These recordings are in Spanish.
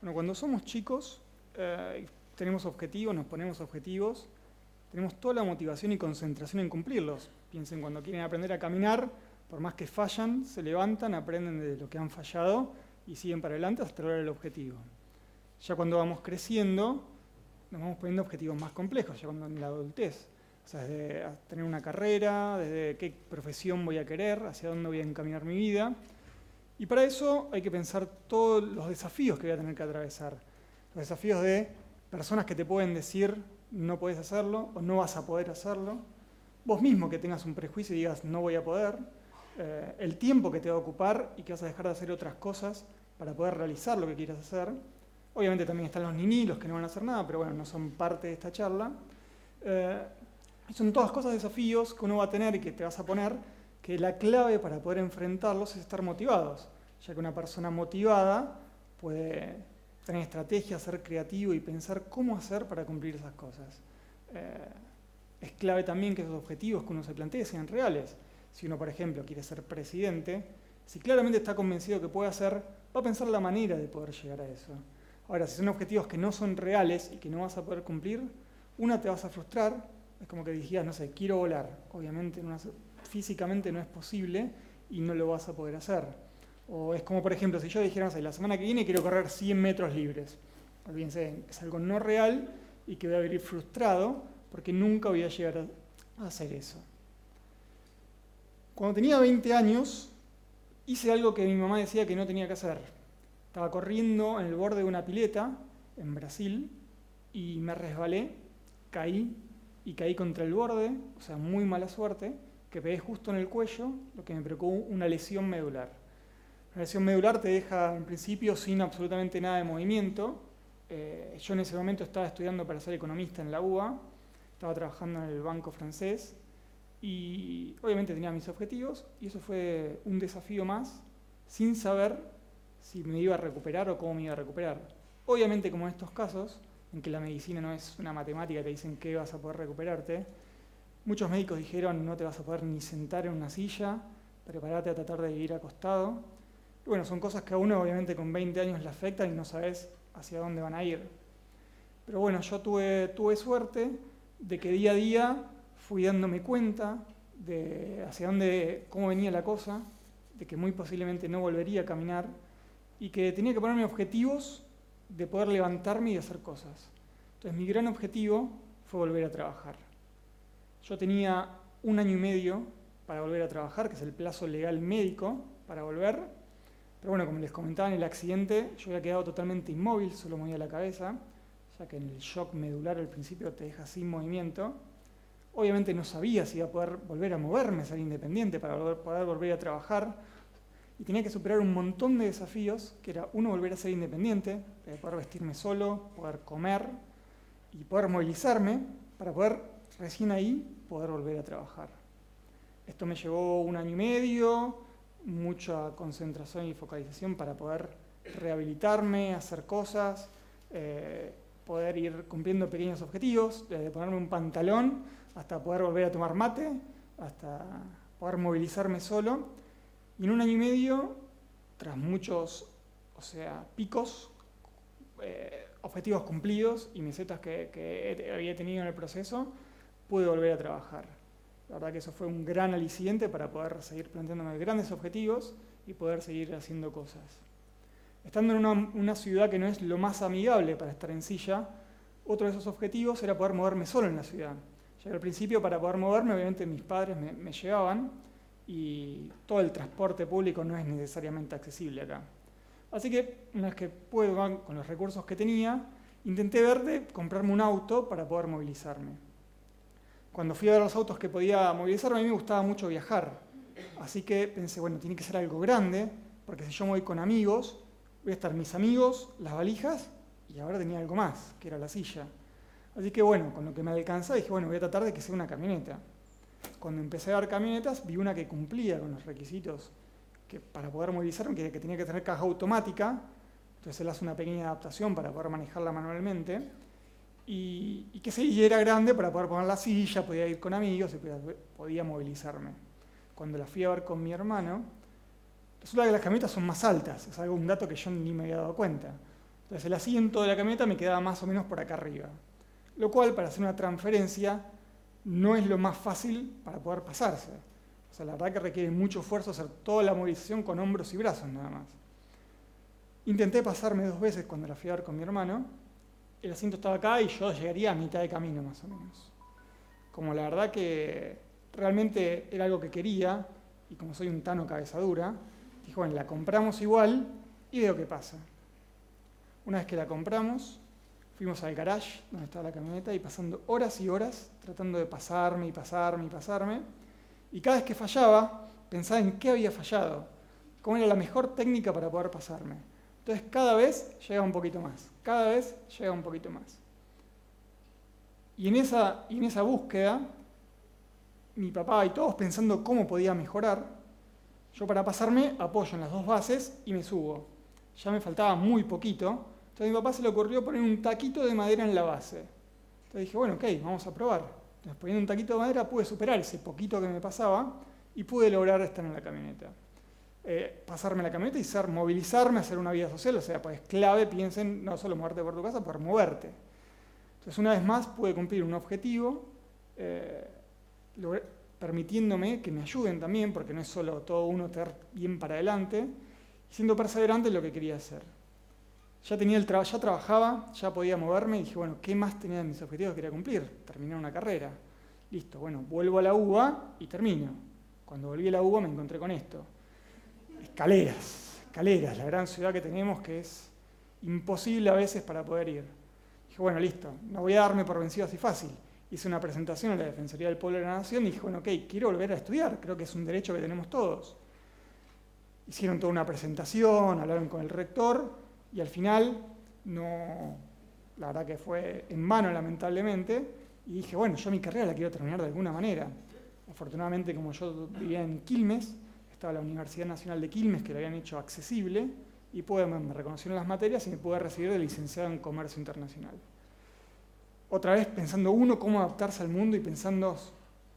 Bueno, cuando somos chicos, eh, tenemos objetivos, nos ponemos objetivos, tenemos toda la motivación y concentración en cumplirlos. Piensen, cuando quieren aprender a caminar, por más que fallan, se levantan, aprenden de lo que han fallado y siguen para adelante hasta lograr el objetivo. Ya cuando vamos creciendo, nos vamos poniendo objetivos más complejos, ya cuando en la adultez. O sea, desde tener una carrera, desde qué profesión voy a querer, hacia dónde voy a encaminar mi vida. Y para eso hay que pensar todos los desafíos que voy a tener que atravesar. Los desafíos de personas que te pueden decir no puedes hacerlo o no vas a poder hacerlo. Vos mismo que tengas un prejuicio y digas no voy a poder. Eh, el tiempo que te va a ocupar y que vas a dejar de hacer otras cosas para poder realizar lo que quieras hacer. Obviamente también están los niní, los que no van a hacer nada, pero bueno, no son parte de esta charla. Eh, son todas cosas, desafíos que uno va a tener y que te vas a poner, que la clave para poder enfrentarlos es estar motivados, ya que una persona motivada puede tener estrategias, ser creativo y pensar cómo hacer para cumplir esas cosas. Eh, es clave también que esos objetivos que uno se plantee sean reales. Si uno, por ejemplo, quiere ser presidente, si claramente está convencido que puede hacer, va a pensar la manera de poder llegar a eso. Ahora, si son objetivos que no son reales y que no vas a poder cumplir, una te vas a frustrar, es como que dijeras, no sé, quiero volar. Obviamente físicamente no es posible y no lo vas a poder hacer. O es como, por ejemplo, si yo dijera, no sé, la semana que viene quiero correr 100 metros libres. Olvídense, es algo no real y que voy a vivir frustrado porque nunca voy a llegar a hacer eso. Cuando tenía 20 años, hice algo que mi mamá decía que no tenía que hacer. Estaba corriendo en el borde de una pileta en Brasil y me resbalé, caí y caí contra el borde, o sea, muy mala suerte, que pegué justo en el cuello, lo que me provocó una lesión medular. La lesión medular te deja en principio sin absolutamente nada de movimiento. Eh, yo en ese momento estaba estudiando para ser economista en la UBA, estaba trabajando en el banco francés y obviamente tenía mis objetivos y eso fue un desafío más sin saber si me iba a recuperar o cómo me iba a recuperar. Obviamente como en estos casos, en que la medicina no es una matemática, te dicen que vas a poder recuperarte, muchos médicos dijeron no te vas a poder ni sentar en una silla, prepárate a tratar de vivir acostado bueno, son cosas que a uno obviamente con 20 años le afectan y no sabes hacia dónde van a ir. Pero bueno, yo tuve, tuve suerte de que día a día fui dándome cuenta de hacia dónde, cómo venía la cosa, de que muy posiblemente no volvería a caminar y que tenía que ponerme objetivos de poder levantarme y hacer cosas. Entonces mi gran objetivo fue volver a trabajar. Yo tenía un año y medio para volver a trabajar, que es el plazo legal médico para volver, pero bueno, como les comentaba en el accidente, yo había quedado totalmente inmóvil, solo movía la cabeza, ya que en el shock medular al principio te deja sin movimiento. Obviamente no sabía si iba a poder volver a moverme, ser independiente para poder volver a trabajar. Y tenía que superar un montón de desafíos, que era uno, volver a ser independiente, poder vestirme solo, poder comer y poder movilizarme para poder recién ahí poder volver a trabajar. Esto me llevó un año y medio, mucha concentración y focalización para poder rehabilitarme, hacer cosas, eh, poder ir cumpliendo pequeños objetivos, desde ponerme un pantalón hasta poder volver a tomar mate, hasta poder movilizarme solo. Y en un año y medio, tras muchos o sea, picos, eh, objetivos cumplidos y mesetas que, que había tenido en el proceso, pude volver a trabajar. La verdad que eso fue un gran aliciente para poder seguir planteándome grandes objetivos y poder seguir haciendo cosas. Estando en una, ciudad que no es lo más amigable para estar en silla, otro de esos objetivos era poder moverme solo en la ciudad. Ya que al principio para poder moverme, obviamente mis padres me, me llevaban y todo el transporte público no es necesariamente accesible acá. Así que una vez que puedo, con los recursos que tenía, intenté ver de comprarme un auto para poder movilizarme cuando fui a ver los autos que podía movilizarme, a mí me gustaba mucho viajar. Así que pensé, bueno, tiene que ser algo grande, porque si yo me voy con amigos, voy a estar mis amigos, las valijas, y ahora tenía algo más, que era la silla. Así que bueno, con lo que me alcanza, dije, bueno, voy a tratar de que sea una camioneta. Cuando empecé a ver camionetas, vi una que cumplía con los requisitos que para poder movilizarme, que, que tenía que tener caja automática, entonces él hace una pequeña adaptación para poder manejarla manualmente y, que sí, era grande para poder poner la silla, podía ir con amigos y podía, movilizarme. Cuando la fui a ver con mi hermano, resulta que las camionetas son más altas, es algo, un dato que yo ni me había dado cuenta. Entonces el asiento de la camioneta me quedaba más o menos por acá arriba. Lo cual, para hacer una transferencia, no es lo más fácil para poder pasarse. O sea, la verdad que requiere mucho esfuerzo hacer toda la movilización con hombros y brazos nada más. Intenté pasarme dos veces cuando la fui a ver con mi hermano. El asiento estaba acá y yo llegaría a mitad de camino más o menos. Como la verdad que realmente era algo que quería, y como soy un tano cabezadura, dijo, bueno, la compramos igual y veo qué pasa. Una vez que la compramos, fuimos al garage donde estaba la camioneta y pasando horas y horas tratando de pasarme y pasarme y pasarme. Y cada vez que fallaba, pensaba en qué había fallado, cómo era la mejor técnica para poder pasarme. Entonces cada vez llega un poquito más, cada vez llega un poquito más. Y en esa, y en esa búsqueda, mi papá y todos pensando cómo podía mejorar, yo para pasarme apoyo en las dos bases y me subo. Ya me faltaba muy poquito, entonces a mi papá se le ocurrió poner un taquito de madera en la base. Entonces dije, bueno, ok, vamos a probar. Entonces poniendo un taquito de madera pude superar ese poquito que me pasaba y pude lograr estar en la camioneta. Eh, pasarme la camioneta y ser, movilizarme, hacer una vida social, o sea, pues clave, piensen, no solo moverte por tu casa, por moverte. Entonces, una vez más, pude cumplir un objetivo, eh, permitiéndome que me ayuden también, porque no es solo todo uno estar bien para adelante, siendo perseverante en lo que quería hacer. Ya, tenía el ya trabajaba, ya podía moverme, y dije, bueno, ¿qué más tenía de mis objetivos que quería cumplir? Terminar una carrera. Listo, bueno, vuelvo a la UBA y termino. Cuando volví a la UBA me encontré con esto escaleras, escaleras, la gran ciudad que tenemos que es imposible a veces para poder ir. Dije, bueno, listo, no voy a darme por vencido así fácil. Hice una presentación en la Defensoría del Pueblo de la Nación y dije, bueno, ok, quiero volver a estudiar, creo que es un derecho que tenemos todos. Hicieron toda una presentación, hablaron con el rector y al final no, la verdad que fue en mano lamentablemente, y dije, bueno, yo mi carrera la quiero terminar de alguna manera. Afortunadamente, como yo vivía en Quilmes, estaba la Universidad Nacional de Quilmes, que lo habían hecho accesible, y me reconocieron las materias y me pude recibir de licenciado en Comercio Internacional. Otra vez pensando uno cómo adaptarse al mundo y pensando,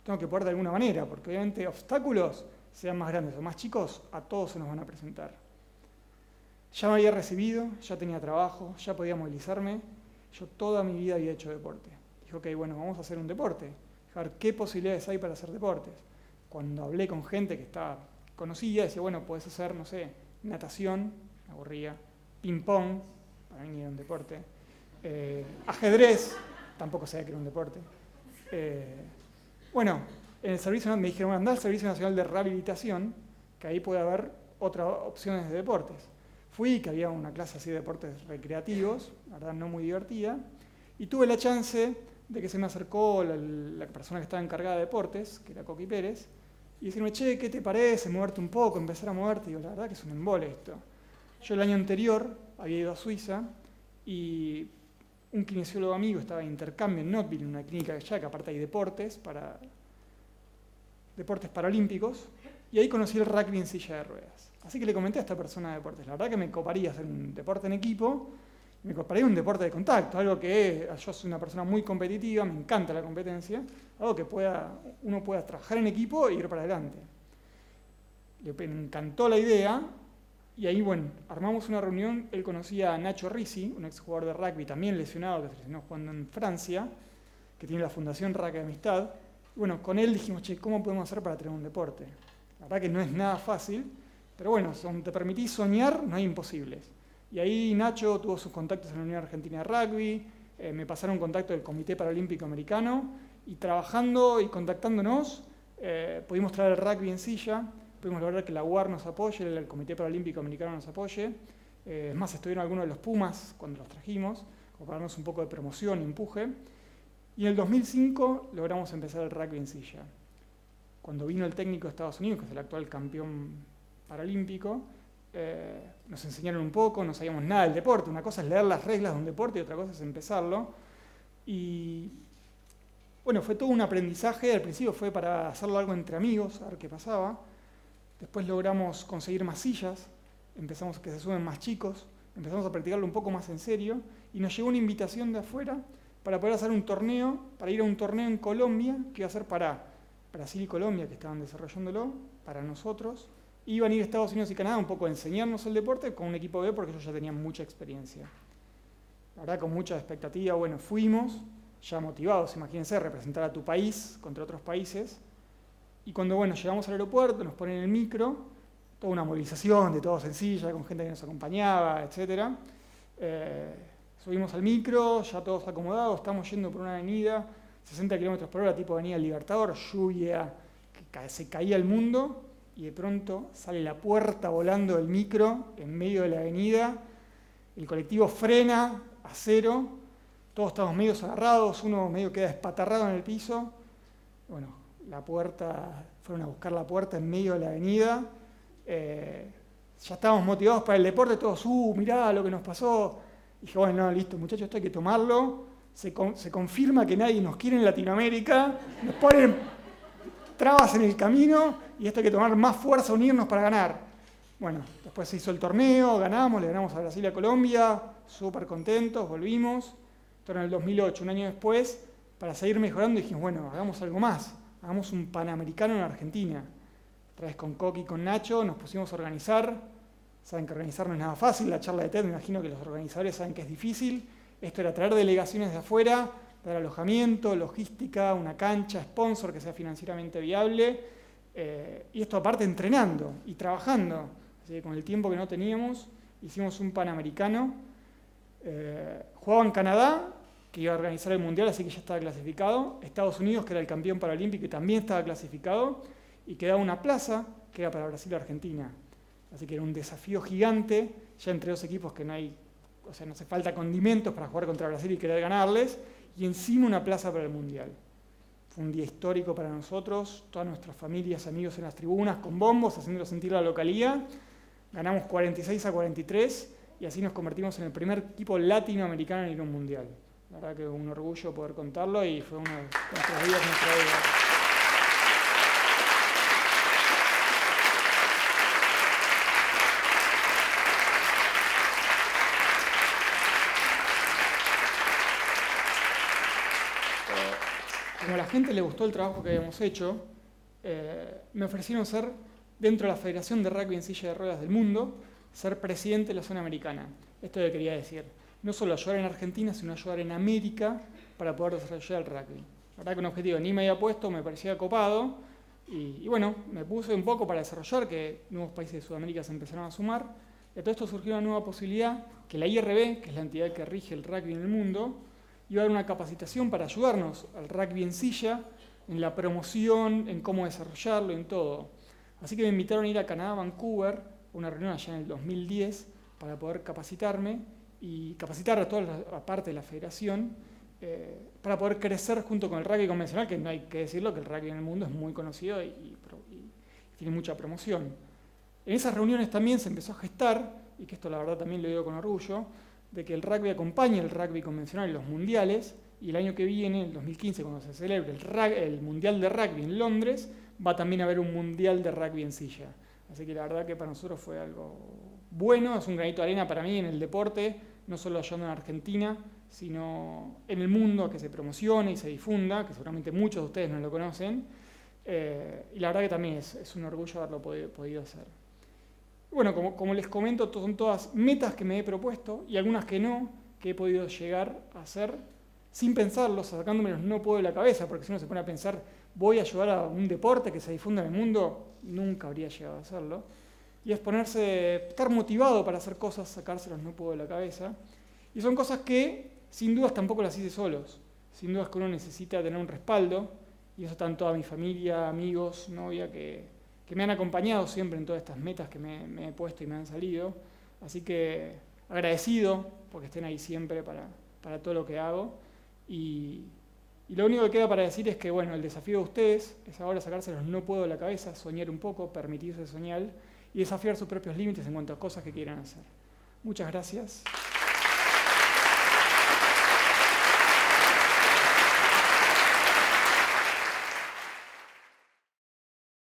tengo que poder de alguna manera, porque obviamente obstáculos, sean más grandes o más chicos, a todos se nos van a presentar. Ya me había recibido, ya tenía trabajo, ya podía movilizarme, yo toda mi vida había hecho deporte. Dije, ok, bueno, vamos a hacer un deporte, a ver qué posibilidades hay para hacer deportes. Cuando hablé con gente que estaba conocía, decía, bueno, puedes hacer, no sé, natación, me aburría, ping-pong, para mí era un deporte, eh, ajedrez, tampoco sabía que era un deporte. Eh, bueno, en el servicio me dijeron, anda al Servicio Nacional de Rehabilitación, que ahí puede haber otras opciones de deportes. Fui, que había una clase así de deportes recreativos, la verdad no muy divertida, y tuve la chance de que se me acercó la, la persona que estaba encargada de deportes, que era Coqui Pérez, y decirme, che, ¿qué te parece? Moverte un poco, empezar a moverte. Y digo, la verdad que es un embole esto. Yo el año anterior había ido a Suiza y un kinesiólogo amigo estaba en intercambio en Notville, en una clínica allá, que aparte hay deportes, para, deportes paralímpicos, y ahí conocí el rugby en silla de ruedas. Así que le comenté a esta persona de deportes, la verdad que me coparía hacer un deporte en equipo, me coparía un deporte de contacto, algo que yo soy una persona muy competitiva, me encanta la competencia, algo que pueda, uno pueda trabajar en equipo e ir para adelante. Le encantó la idea y ahí, bueno, armamos una reunión. Él conocía a Nacho Risi, un exjugador de rugby también lesionado, que se lesionó jugando en Francia, que tiene la Fundación Rugby Amistad. Y bueno, con él dijimos, che, ¿cómo podemos hacer para tener un deporte? La verdad que no es nada fácil, pero bueno, si te permitís soñar, no hay imposibles. Y ahí Nacho tuvo sus contactos en la Unión Argentina de Rugby, eh, me pasaron contacto del Comité Paralímpico Americano, y trabajando y contactándonos, eh, pudimos traer el rugby en silla, pudimos lograr que la UAR nos apoye, el Comité Paralímpico Americano nos apoye. Eh, más, estuvieron algunos de los Pumas cuando los trajimos, como para darnos un poco de promoción empuje. Y en el 2005 logramos empezar el rugby en silla. Cuando vino el técnico de Estados Unidos, que es el actual campeón paralímpico, eh, nos enseñaron un poco, no sabíamos nada del deporte. Una cosa es leer las reglas de un deporte y otra cosa es empezarlo. Y bueno, fue todo un aprendizaje. Al principio fue para hacerlo algo entre amigos, a ver qué pasaba. Después logramos conseguir más sillas, empezamos a que se suben más chicos, empezamos a practicarlo un poco más en serio y nos llegó una invitación de afuera para poder hacer un torneo, para ir a un torneo en Colombia, que iba a ser para Brasil y Colombia, que estaban desarrollándolo, para nosotros. Iban a ir a Estados Unidos y Canadá un poco a enseñarnos el deporte con un equipo B porque ellos ya tenían mucha experiencia. la verdad con mucha expectativa, bueno, fuimos ya motivados, imagínense, representar a tu país contra otros países. Y cuando bueno, llegamos al aeropuerto, nos ponen el micro, toda una movilización de todo sencilla, con gente que nos acompañaba, etc. Eh, subimos al micro, ya todos acomodados, estamos yendo por una avenida, 60 km por hora, tipo Avenida Libertador, lluvia, que se caía el mundo, y de pronto sale la puerta volando del micro en medio de la avenida, el colectivo frena a cero, todos estamos medio agarrados, uno medio queda espatarrado en el piso. Bueno, la puerta, fueron a buscar la puerta en medio de la avenida. Eh, ya estábamos motivados para el deporte, todos, uh, mirá lo que nos pasó. Y dije, bueno, no, listo, muchachos, esto hay que tomarlo. Se, se confirma que nadie nos quiere en Latinoamérica, nos ponen trabas en el camino y esto hay que tomar más fuerza, unirnos para ganar. Bueno, después se hizo el torneo, ganamos, le ganamos a Brasil y a Colombia, súper contentos, volvimos. Esto en el 2008, un año después, para seguir mejorando dijimos, bueno, hagamos algo más, hagamos un Panamericano en Argentina. Otra vez con Coqui y con Nacho nos pusimos a organizar. Saben que organizar no es nada fácil, la charla de TED me imagino que los organizadores saben que es difícil. Esto era traer delegaciones de afuera, dar alojamiento, logística, una cancha, sponsor que sea financieramente viable. Eh, y esto aparte entrenando y trabajando. Así que con el tiempo que no teníamos, hicimos un Panamericano eh, jugaba en Canadá, que iba a organizar el Mundial, así que ya estaba clasificado. Estados Unidos, que era el campeón paralímpico y también estaba clasificado. Y quedaba una plaza que era para Brasil y Argentina. Así que era un desafío gigante, ya entre dos equipos que no hay, o sea, no hace falta condimentos para jugar contra Brasil y querer ganarles. Y encima una plaza para el Mundial. Fue un día histórico para nosotros, todas nuestras familias, amigos en las tribunas, con bombos, haciendo sentir la localía. Ganamos 46 a 43 y así nos convertimos en el primer equipo latinoamericano en ir a un mundial. La verdad que un orgullo poder contarlo y fue uno de nuestros días nuestra vida. Como a la gente le gustó el trabajo que habíamos hecho, eh, me ofrecieron ser dentro de la Federación de Rugby en Silla de Ruedas del Mundo, ser presidente de la zona americana. Esto le quería decir. No solo ayudar en Argentina, sino ayudar en América para poder desarrollar el rugby. La verdad que un objetivo ni me había puesto, me parecía copado. Y, bueno, me puse un poco para desarrollar, que nuevos países de Sudamérica se empezaron a sumar. De todo esto surgió una nueva posibilidad, que la IRB, que es la entidad que rige el rugby en el mundo, iba a dar una capacitación para ayudarnos al rugby en silla, en la promoción, en cómo desarrollarlo, en todo. Así que me invitaron a ir a Canadá, Vancouver, una reunión allá en el 2010 para poder capacitarme y capacitar a toda la parte de la federación eh, para poder crecer junto con el rugby convencional, que no hay que decirlo, que el rugby en el mundo es muy conocido y, tiene mucha promoción. En esas reuniones también se empezó a gestar, y que esto la verdad también lo digo con orgullo, de que el rugby acompañe el rugby convencional en los mundiales, y el año que viene, el 2015, cuando se celebre el, Mundial de Rugby en Londres, va también a haber un Mundial de Rugby en silla. Así que la verdad que para nosotros fue algo bueno, es un granito de arena para mí en el deporte, no solo ayudando en Argentina, sino en el mundo que se promocione y se difunda, que seguramente muchos de ustedes no lo conocen. Eh, y la verdad que también es, un orgullo haberlo podido, hacer. Bueno, como, les comento, son todas metas que me he propuesto y algunas que no, que he podido llegar a hacer sin pensarlo, sacándomelos no puedo de la cabeza, porque si uno se pone a pensar, voy a ayudar a un deporte que se difunda en el mundo, nunca habría llegado a hacerlo. Y es ponerse, estar motivado para hacer cosas, sacárselos no puedo de la cabeza. Y son cosas que sin dudas tampoco las hice solos. Sin dudas que uno necesita tener un respaldo. Y eso están toda mi familia, amigos, novia, que, que me han acompañado siempre en todas estas metas que me, he puesto y me han salido. Así que agradecido porque estén ahí siempre para, para todo lo que hago. Y, y lo único que queda para decir es que, bueno, el desafío de ustedes es ahora sacárselos no puedo de la cabeza, soñar un poco, permitirse soñar y desafiar sus propios límites en cuanto a cosas que quieran hacer. Muchas gracias.